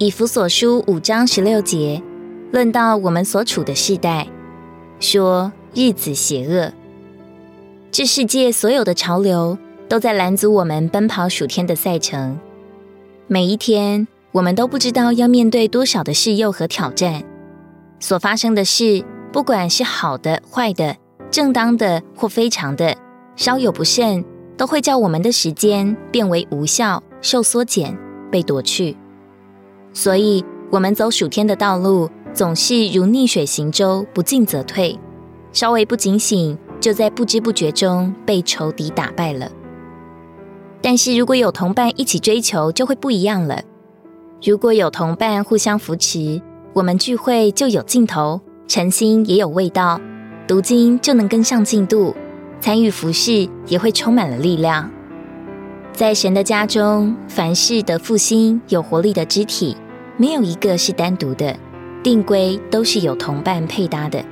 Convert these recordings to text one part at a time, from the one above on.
以弗所书五章十六节，论到我们所处的世代，说日子邪恶，这世界所有的潮流都在拦阻我们奔跑属天的赛程。每一天，我们都不知道要面对多少的事诱和挑战。所发生的事，不管是好的、坏的、正当的或非常的，稍有不慎，都会叫我们的时间变为无效、受缩减、被夺去。所以，我们走暑天的道路，总是如逆水行舟，不进则退。稍微不警醒，就在不知不觉中被仇敌打败了。但是如果有同伴一起追求，就会不一样了。如果有同伴互相扶持，我们聚会就有尽头，晨星也有味道，读经就能跟上进度，参与服饰也会充满了力量。在神的家中，凡事得复兴，有活力的肢体，没有一个是单独的，定规都是有同伴配搭的。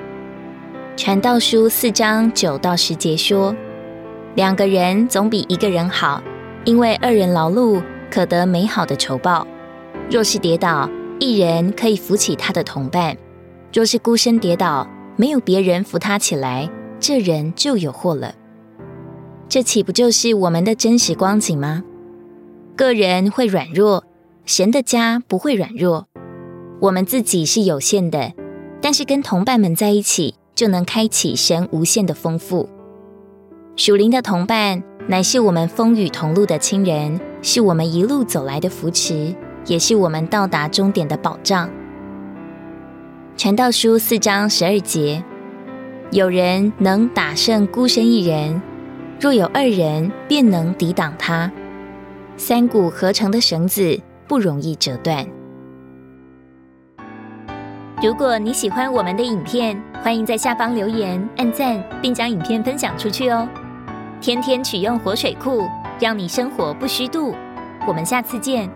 传道书四章九到十节说：两个人总比一个人好，因为二人劳碌可得美好的酬报。若是跌倒，一人可以扶起他的同伴；若是孤身跌倒，没有别人扶他起来，这人就有祸了。这岂不就是我们的真实光景吗？个人会软弱，神的家不会软弱。我们自己是有限的，但是跟同伴们在一起，就能开启神无限的丰富。属灵的同伴，乃是我们风雨同路的亲人，是我们一路走来的扶持，也是我们到达终点的保障。传道书四章十二节，有人能打胜孤身一人。若有二人，便能抵挡他。三股合成的绳子不容易折断。如果你喜欢我们的影片，欢迎在下方留言、按赞，并将影片分享出去哦。天天取用活水库，让你生活不虚度。我们下次见。